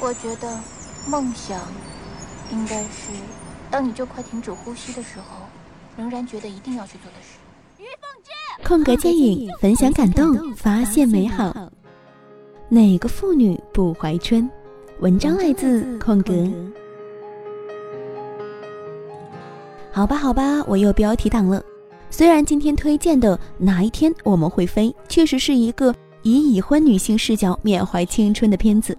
我觉得梦想应该是当你就快停止呼吸的时候，仍然觉得一定要去做的事。于凤芝，空格电影分享感动，发现美好。哪个妇女不怀春？文章来自空格。好吧，好吧，我又标题党了。虽然今天推荐的《哪一天我们会飞》确实是一个以已婚女性视角缅怀青春的片子。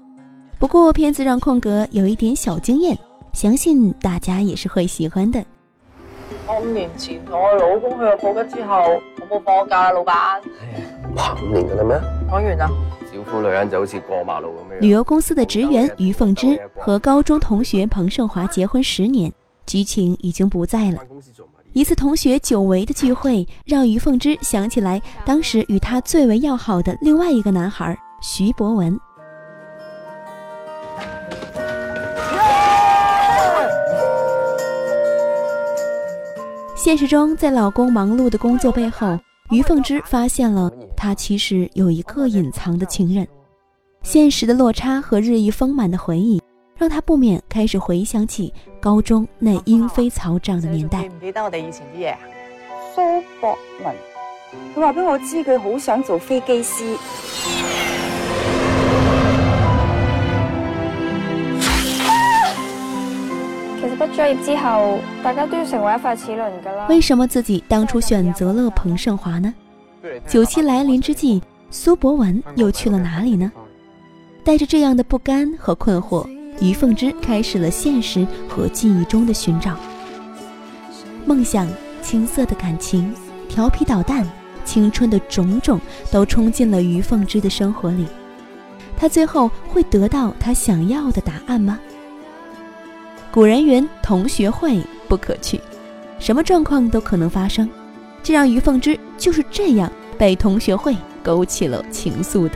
不过片子让空格有一点小惊艳，相信大家也是会喜欢的。我五年前同我老公去咗布吉之后，我冇放假啦，老板。哇，五年噶啦咩？讲完啦。小妇女人就好似过马路咁样。旅游公司的职员于凤芝和高中同学彭胜华结婚十年，激情已经不在了。一次同学久违的聚会，让于凤芝想起来当时与她最为要好的另外一个男孩徐博文。现实中，在老公忙碌的工作背后，于凤芝发现了他其实有一个隐藏的情人。现实的落差和日益丰满的回忆，让他不免开始回想起高中那莺飞草长的年代。记得我哋以前啲嘢啊？苏博文，佢话俾我知佢好想做飞机师。毕业之后，大家都要成为一块齿轮噶啦。为什么自己当初选择了彭胜华呢？九七来临之际，苏博文又去了哪里呢？带着这样的不甘和困惑，于凤芝开始了现实和记忆中的寻找。梦想、青涩的感情、调皮捣蛋、青春的种种，都冲进了于凤芝的生活里。她最后会得到她想要的答案吗？古人云：“同学会不可去，什么状况都可能发生。”这让于凤芝就是这样被同学会勾起了情愫的。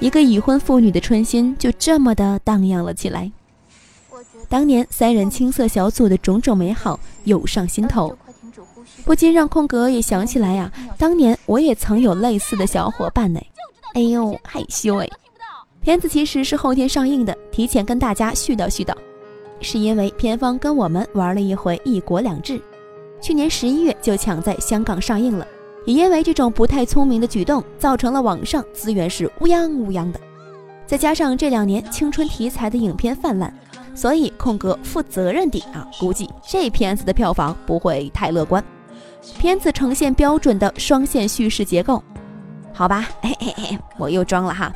一个已婚妇女的春心就这么的荡漾了起来。当年三人青涩小组的种种美好涌上心头，不禁让空格也想起来呀，当年我也曾有类似的小伙伴呢。哎呦，害羞哎！片子其实是后天上映的，提前跟大家絮叨絮叨。是因为片方跟我们玩了一回“一国两制”，去年十一月就抢在香港上映了。也因为这种不太聪明的举动，造成了网上资源是乌泱乌泱的。再加上这两年青春题材的影片泛滥，所以空格负责任地啊，估计这片子的票房不会太乐观。片子呈现标准的双线叙事结构，好吧，嘿嘿嘿，我又装了哈，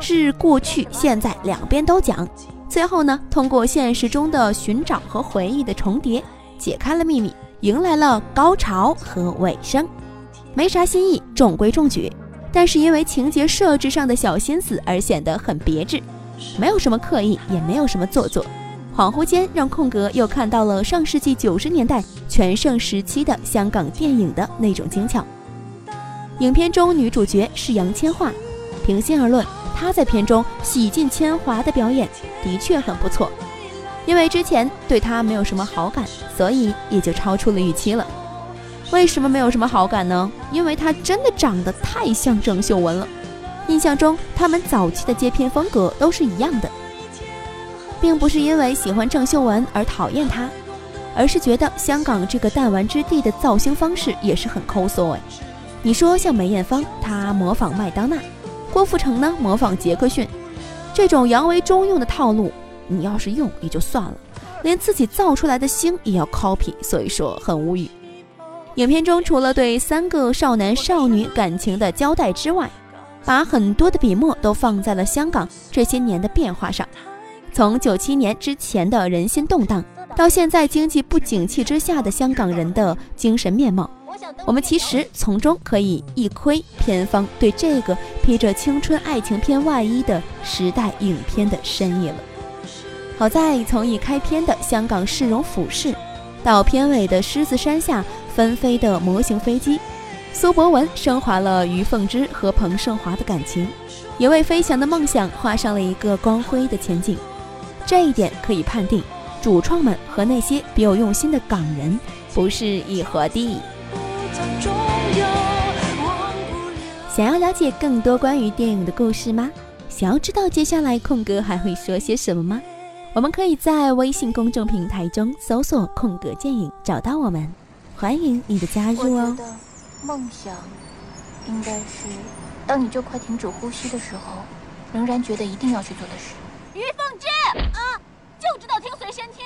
是过去现在两边都讲。最后呢，通过现实中的寻找和回忆的重叠，解开了秘密，迎来了高潮和尾声。没啥新意，中规中矩，但是因为情节设置上的小心思而显得很别致，没有什么刻意，也没有什么做作。恍惚间，让空格又看到了上世纪九十年代全盛时期的香港电影的那种精巧。影片中女主角是杨千嬅，平心而论。他在片中洗尽铅华的表演的确很不错，因为之前对他没有什么好感，所以也就超出了预期了。为什么没有什么好感呢？因为他真的长得太像郑秀文了。印象中他们早期的接片风格都是一样的，并不是因为喜欢郑秀文而讨厌她，而是觉得香港这个弹丸之地的造星方式也是很抠搜哎。你说像梅艳芳，她模仿麦当娜。郭富城呢，模仿杰克逊，这种扬为中用的套路，你要是用也就算了，连自己造出来的星也要 copy，所以说很无语。影片中除了对三个少男少女感情的交代之外，把很多的笔墨都放在了香港这些年的变化上，从九七年之前的人心动荡，到现在经济不景气之下的香港人的精神面貌。我们其实从中可以一窥片方对这个披着青春爱情片外衣的时代影片的深意了。好在从一开篇的香港市容俯视，到片尾的狮子山下纷飞的模型飞机，苏博文升华了于凤芝和彭胜华的感情，也为飞翔的梦想画上了一个光辉的前景。这一点可以判定，主创们和那些别有用心的港人不是一伙的。想要了解更多关于电影的故事吗？想要知道接下来空格还会说些什么吗？我们可以在微信公众平台中搜索“空格电影”找到我们，欢迎你的加入哦。我觉得梦想应该是当你就快停止呼吸的时候，仍然觉得一定要去做的事。于凤芝啊，就知道听随身听。